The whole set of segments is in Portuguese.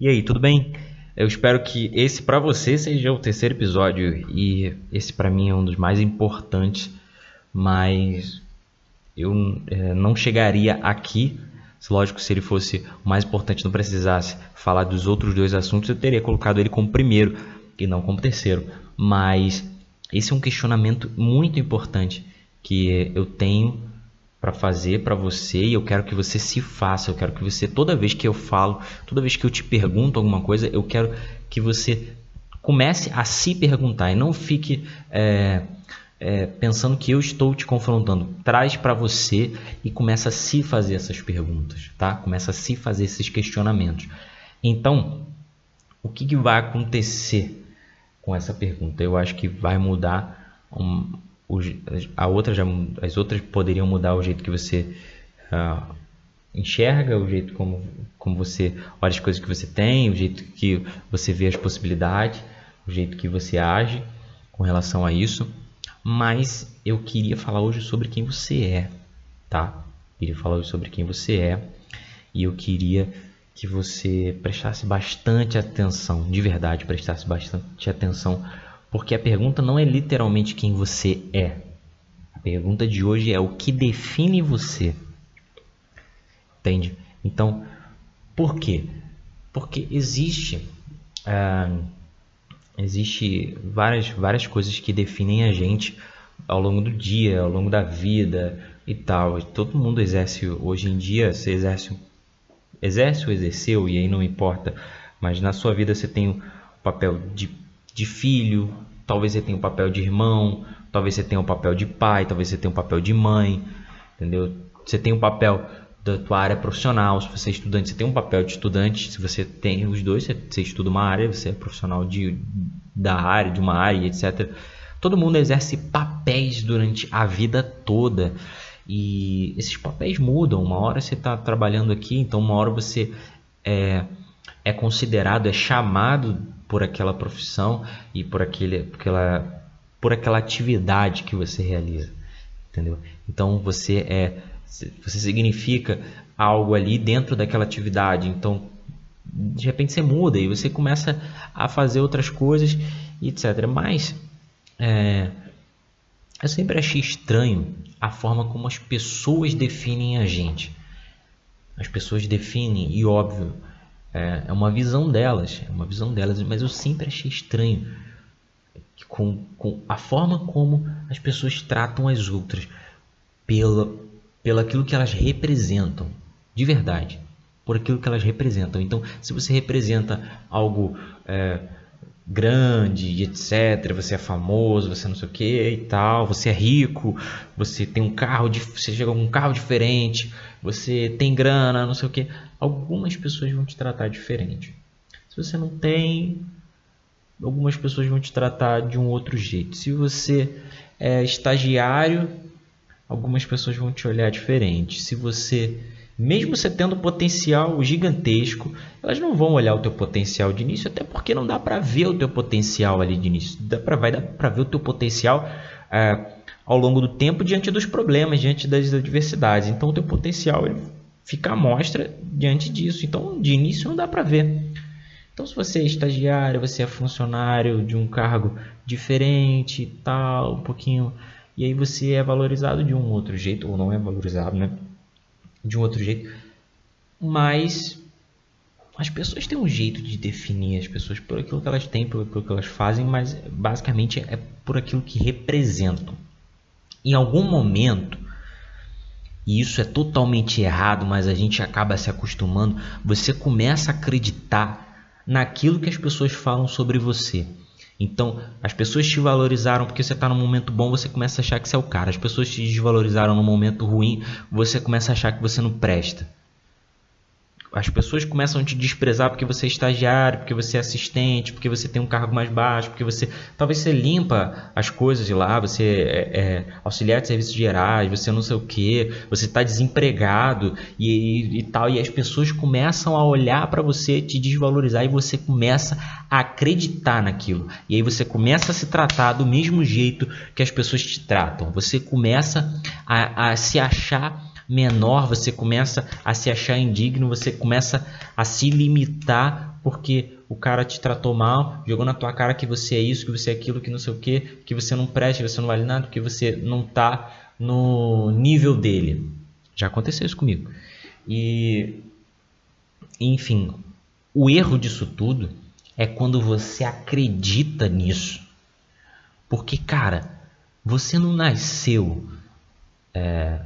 E aí, tudo bem? Eu espero que esse para você seja o terceiro episódio e esse para mim é um dos mais importantes, mas eu é, não chegaria aqui. Lógico, se ele fosse o mais importante, não precisasse falar dos outros dois assuntos, eu teria colocado ele como primeiro e não como terceiro. Mas esse é um questionamento muito importante que eu tenho para fazer para você e eu quero que você se faça. Eu quero que você, toda vez que eu falo, toda vez que eu te pergunto alguma coisa, eu quero que você comece a se perguntar e não fique é, é, pensando que eu estou te confrontando. Traz para você e começa a se fazer essas perguntas, tá? Começa a se fazer esses questionamentos. Então, o que, que vai acontecer com essa pergunta? Eu acho que vai mudar um, a outra já, as outras poderiam mudar o jeito que você uh, enxerga, o jeito como, como você olha as coisas que você tem, o jeito que você vê as possibilidades, o jeito que você age com relação a isso. Mas eu queria falar hoje sobre quem você é, tá? Eu queria falar hoje sobre quem você é e eu queria que você prestasse bastante atenção, de verdade, prestasse bastante atenção porque a pergunta não é literalmente quem você é. A pergunta de hoje é o que define você. Entende? Então, por quê? Porque existe ah, existe várias várias coisas que definem a gente ao longo do dia, ao longo da vida e tal. Todo mundo exerce hoje em dia, você exerce exerce ou exerceu e aí não importa, mas na sua vida você tem o papel de de filho, talvez você tenha o papel de irmão, talvez você tenha o papel de pai, talvez você tenha o papel de mãe, entendeu? Você tem o papel da tua área profissional, se você é estudante, você tem um papel de estudante, se você tem os dois, você, você estuda uma área, você é profissional de, da área, de uma área, etc. Todo mundo exerce papéis durante a vida toda. E esses papéis mudam. Uma hora você está trabalhando aqui, então uma hora você é, é considerado, é chamado por aquela profissão e por aquele, por aquela, por aquela atividade que você realiza, entendeu? Então você é, você significa algo ali dentro daquela atividade. Então de repente você muda e você começa a fazer outras coisas etc. Mas é, eu sempre achei estranho a forma como as pessoas definem a gente. As pessoas definem, e óbvio, é, é uma visão delas, é uma visão delas, mas eu sempre achei estranho com, com a forma como as pessoas tratam as outras pela, pelo aquilo que elas representam, de verdade, por aquilo que elas representam. Então, se você representa algo é, grande, etc. Você é famoso, você não sei o que e tal. Você é rico, você tem um carro, você chega com um carro diferente, você tem grana, não sei o que. Algumas pessoas vão te tratar diferente. Se você não tem, algumas pessoas vão te tratar de um outro jeito. Se você é estagiário, algumas pessoas vão te olhar diferente. Se você mesmo você tendo potencial gigantesco, elas não vão olhar o teu potencial de início, até porque não dá para ver o teu potencial ali de início. Dá pra, vai dar para ver o teu potencial é, ao longo do tempo diante dos problemas, diante das adversidades. Então o teu potencial ele fica à mostra diante disso. Então de início não dá para ver. Então se você é estagiário, você é funcionário de um cargo diferente, tal, um pouquinho, e aí você é valorizado de um outro jeito ou não é valorizado, né? de um outro jeito. Mas as pessoas têm um jeito de definir as pessoas por aquilo que elas têm, por aquilo que elas fazem, mas basicamente é por aquilo que representam. Em algum momento, e isso é totalmente errado, mas a gente acaba se acostumando, você começa a acreditar naquilo que as pessoas falam sobre você. Então, as pessoas te valorizaram porque você está num momento bom, você começa a achar que você é o cara. As pessoas te desvalorizaram num momento ruim, você começa a achar que você não presta as pessoas começam a te desprezar porque você é estagiário, porque você é assistente, porque você tem um cargo mais baixo, porque você talvez você limpa as coisas de lá, você é, é auxiliar de serviços gerais, você não sei o que, você está desempregado e, e, e, tal, e as pessoas começam a olhar para você, te desvalorizar e você começa a acreditar naquilo. E aí você começa a se tratar do mesmo jeito que as pessoas te tratam. Você começa a, a se achar menor, você começa a se achar indigno, você começa a se limitar porque o cara te tratou mal, jogou na tua cara que você é isso, que você é aquilo, que não sei o que, que você não presta, que você não vale nada, que você não tá no nível dele. Já aconteceu isso comigo. E enfim, o erro disso tudo é quando você acredita nisso. Porque, cara, você não nasceu, é,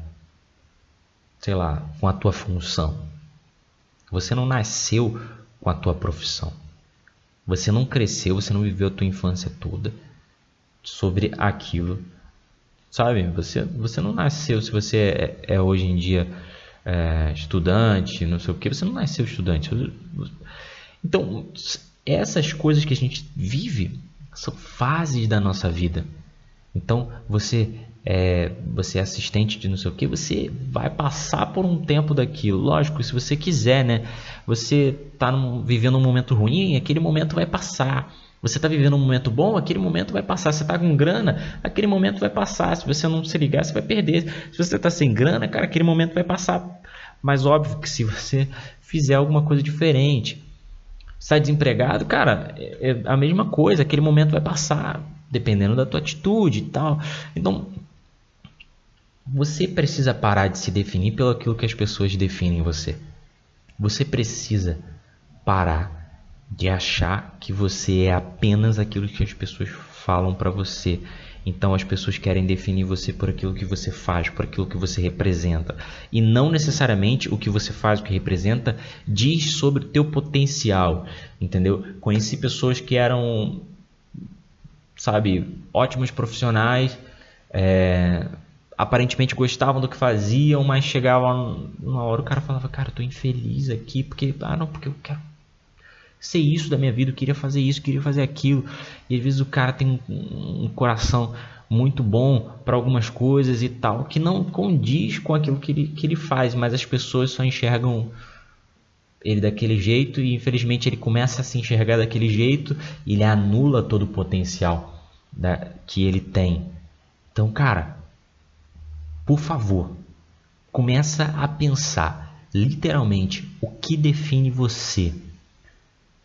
sei lá, com a tua função. Você não nasceu com a tua profissão. Você não cresceu, você não viveu a tua infância toda sobre aquilo. Sabe? Você, você não nasceu, se você é, é hoje em dia é, estudante, não sei o que, você não nasceu estudante. Então, essas coisas que a gente vive são fases da nossa vida. Então, você é, você é assistente de não sei o que, você vai passar por um tempo daquilo. Lógico, se você quiser, né? Você está vivendo um momento ruim, aquele momento vai passar. Você está vivendo um momento bom, aquele momento vai passar. Você está com grana, aquele momento vai passar. Se você não se ligar, você vai perder. Se você está sem grana, cara, aquele momento vai passar. Mas óbvio que se você fizer alguma coisa diferente, está desempregado, cara, é, é a mesma coisa. Aquele momento vai passar, dependendo da tua atitude e tal. Então, você precisa parar de se definir pelo aquilo que as pessoas definem você. Você precisa parar de achar que você é apenas aquilo que as pessoas falam para você. Então as pessoas querem definir você por aquilo que você faz, por aquilo que você representa. E não necessariamente o que você faz, o que representa, diz sobre o teu potencial. Entendeu? Conheci pessoas que eram, sabe, ótimos profissionais, é, aparentemente gostavam do que faziam, mas chegava uma hora o cara falava, cara, eu tô infeliz aqui, porque, ah não, porque eu quero ser isso da minha vida, eu queria fazer isso, queria fazer aquilo. E às vezes o cara tem um, coração muito bom para algumas coisas e tal, que não condiz com aquilo que ele, que ele faz, mas as pessoas só enxergam ele daquele jeito e infelizmente ele começa a se enxergar daquele jeito e ele anula todo o potencial da, que ele tem. Então, cara, por favor, começa a pensar literalmente o que define você.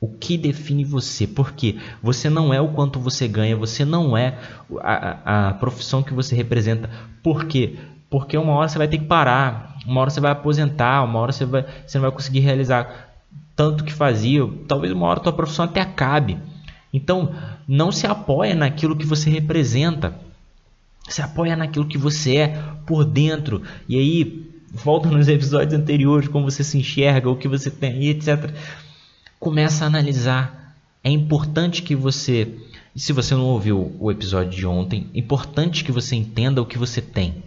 O que define você? Porque você não é o quanto você ganha, você não é a, a profissão que você representa. Por quê? Porque uma hora você vai ter que parar, uma hora você vai aposentar, uma hora você, vai, você não vai conseguir realizar tanto que fazia. Talvez uma hora a tua profissão até acabe. Então, não se apoia naquilo que você representa. Se apoia naquilo que você é por dentro. E aí, volta nos episódios anteriores, como você se enxerga, o que você tem, etc. Começa a analisar. É importante que você, se você não ouviu o episódio de ontem, é importante que você entenda o que você tem.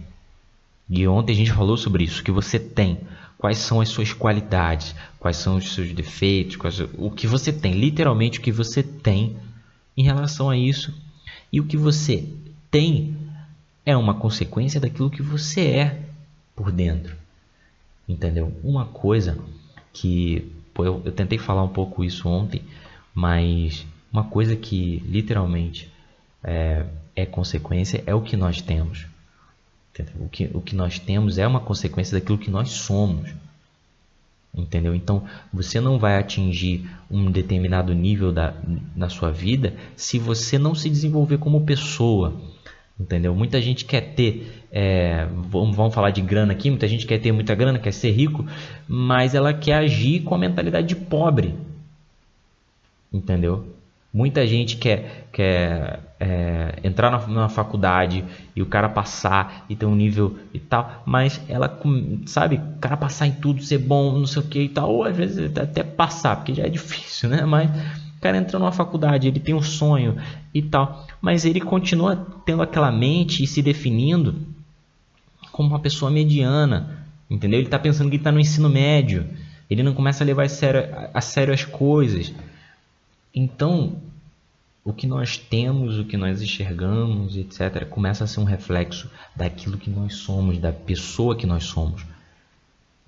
E ontem a gente falou sobre isso, o que você tem. Quais são as suas qualidades, quais são os seus defeitos, quais, o que você tem, literalmente o que você tem em relação a isso. E o que você tem é uma consequência daquilo que você é por dentro. Entendeu? Uma coisa que pô, eu, eu tentei falar um pouco isso ontem, mas uma coisa que literalmente é, é consequência é o que nós temos. O que, o que nós temos é uma consequência daquilo que nós somos. Entendeu? Então você não vai atingir um determinado nível da, na sua vida se você não se desenvolver como pessoa Entendeu? Muita gente quer ter, é, vamos, falar de grana aqui, muita gente quer ter muita grana, quer ser rico, mas ela quer agir com a mentalidade de pobre. Entendeu? Muita gente quer, quer é, entrar na, na, faculdade e o cara passar e ter um nível e tal, mas ela, sabe, o cara passar em tudo, ser bom, não sei o que e tal, ou às vezes até passar, porque já é difícil, né? Mas cara entra numa faculdade, ele tem um sonho e tal, mas ele continua tendo aquela mente e se definindo como uma pessoa mediana, entendeu? Ele está pensando que está no ensino médio, ele não começa a levar a sério, a sério as coisas. Então, o que nós temos, o que nós enxergamos, etc., começa a ser um reflexo daquilo que nós somos, da pessoa que nós somos,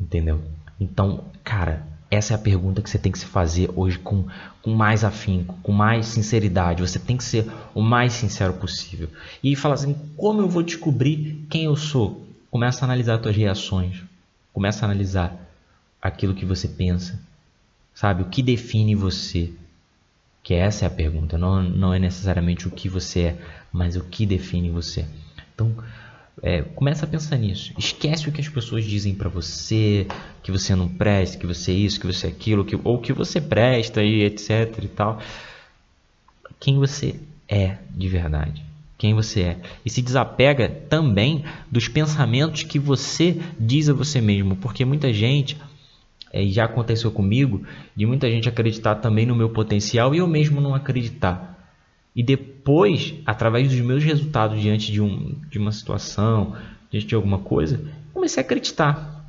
entendeu? Então, cara, essa é a pergunta que você tem que se fazer hoje com, com mais afinco, com mais sinceridade. Você tem que ser o mais sincero possível. E falar assim: como eu vou descobrir quem eu sou? Começa a analisar as tuas reações. Começa a analisar aquilo que você pensa, sabe? O que define você? Que essa é a pergunta. Não, não é necessariamente o que você é, mas o que define você. Então, é, começa a pensar nisso. Esquece o que as pessoas dizem para você, que você não presta, que você é isso, que você é aquilo, que, ou que você presta e etc e tal. Quem você é de verdade. Quem você é. E se desapega também dos pensamentos que você diz a você mesmo. Porque muita gente, é, já aconteceu comigo, de muita gente acreditar também no meu potencial e eu mesmo não acreditar. E depois, através dos meus resultados diante de, um, de uma situação, diante de alguma coisa, comecei a acreditar.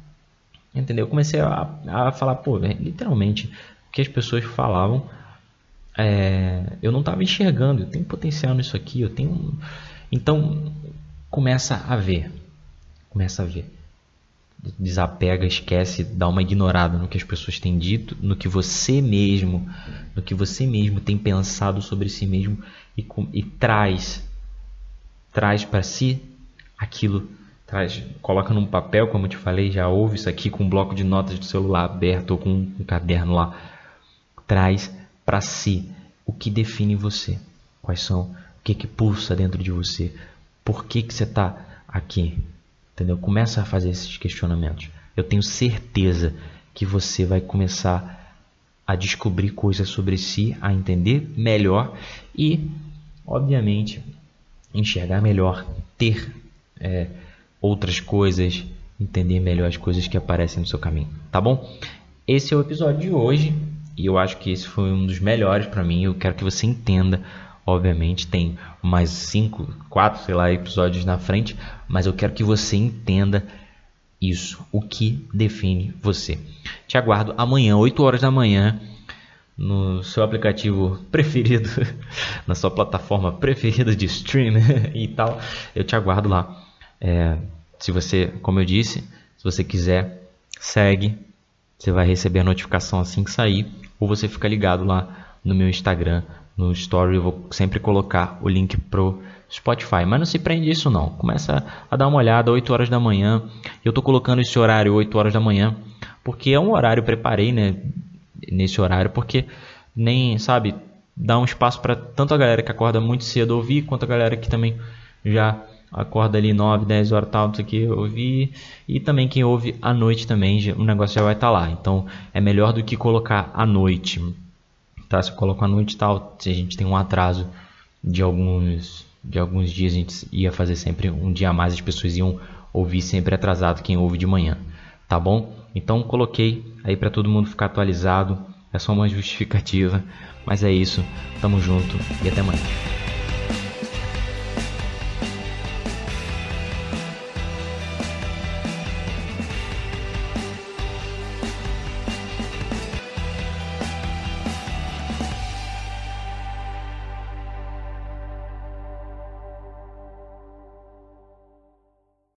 Entendeu? Comecei a, a falar, pô, literalmente, o que as pessoas falavam, é, eu não estava enxergando. Eu tenho potencial nisso aqui, eu tenho. Então, começa a ver. Começa a ver desapega, esquece, dá uma ignorada no que as pessoas têm dito, no que você mesmo, no que você mesmo tem pensado sobre si mesmo e, e traz, traz para si aquilo, traz, coloca num papel, como eu te falei, já ouve isso aqui com um bloco de notas do celular aberto ou com um caderno lá, traz para si o que define você, quais são, o que que pulsa dentro de você, por que que você está aqui, Entendeu? Começa a fazer esses questionamentos. Eu tenho certeza que você vai começar a descobrir coisas sobre si, a entender melhor e, obviamente, enxergar melhor, ter é, outras coisas, entender melhor as coisas que aparecem no seu caminho, tá bom? Esse é o episódio de hoje e eu acho que esse foi um dos melhores para mim. Eu quero que você entenda Obviamente tem mais cinco, quatro, sei lá, episódios na frente, mas eu quero que você entenda isso, o que define você. Te aguardo amanhã, 8 horas da manhã, no seu aplicativo preferido, na sua plataforma preferida de stream e tal. Eu te aguardo lá. É, se você, como eu disse, se você quiser, segue. Você vai receber a notificação assim que sair, ou você fica ligado lá no meu Instagram, no story eu vou sempre colocar o link pro Spotify. Mas não se prende isso não. Começa a dar uma olhada 8 horas da manhã. Eu estou colocando esse horário 8 horas da manhã porque é um horário preparei, né, nesse horário porque nem, sabe, dá um espaço para tanto a galera que acorda muito cedo ouvir, quanto a galera que também já acorda ali 9, 10 horas tal, não sei o que, ouvir. E também quem ouve à noite também, o negócio já vai estar tá lá. Então é melhor do que colocar à noite tá? Se eu coloco a noite tal, se a gente tem um atraso de alguns de alguns dias, a gente ia fazer sempre um dia a mais, as pessoas iam ouvir sempre atrasado quem ouve de manhã, tá bom? Então coloquei aí para todo mundo ficar atualizado, é só uma justificativa, mas é isso. Tamo junto e até amanhã.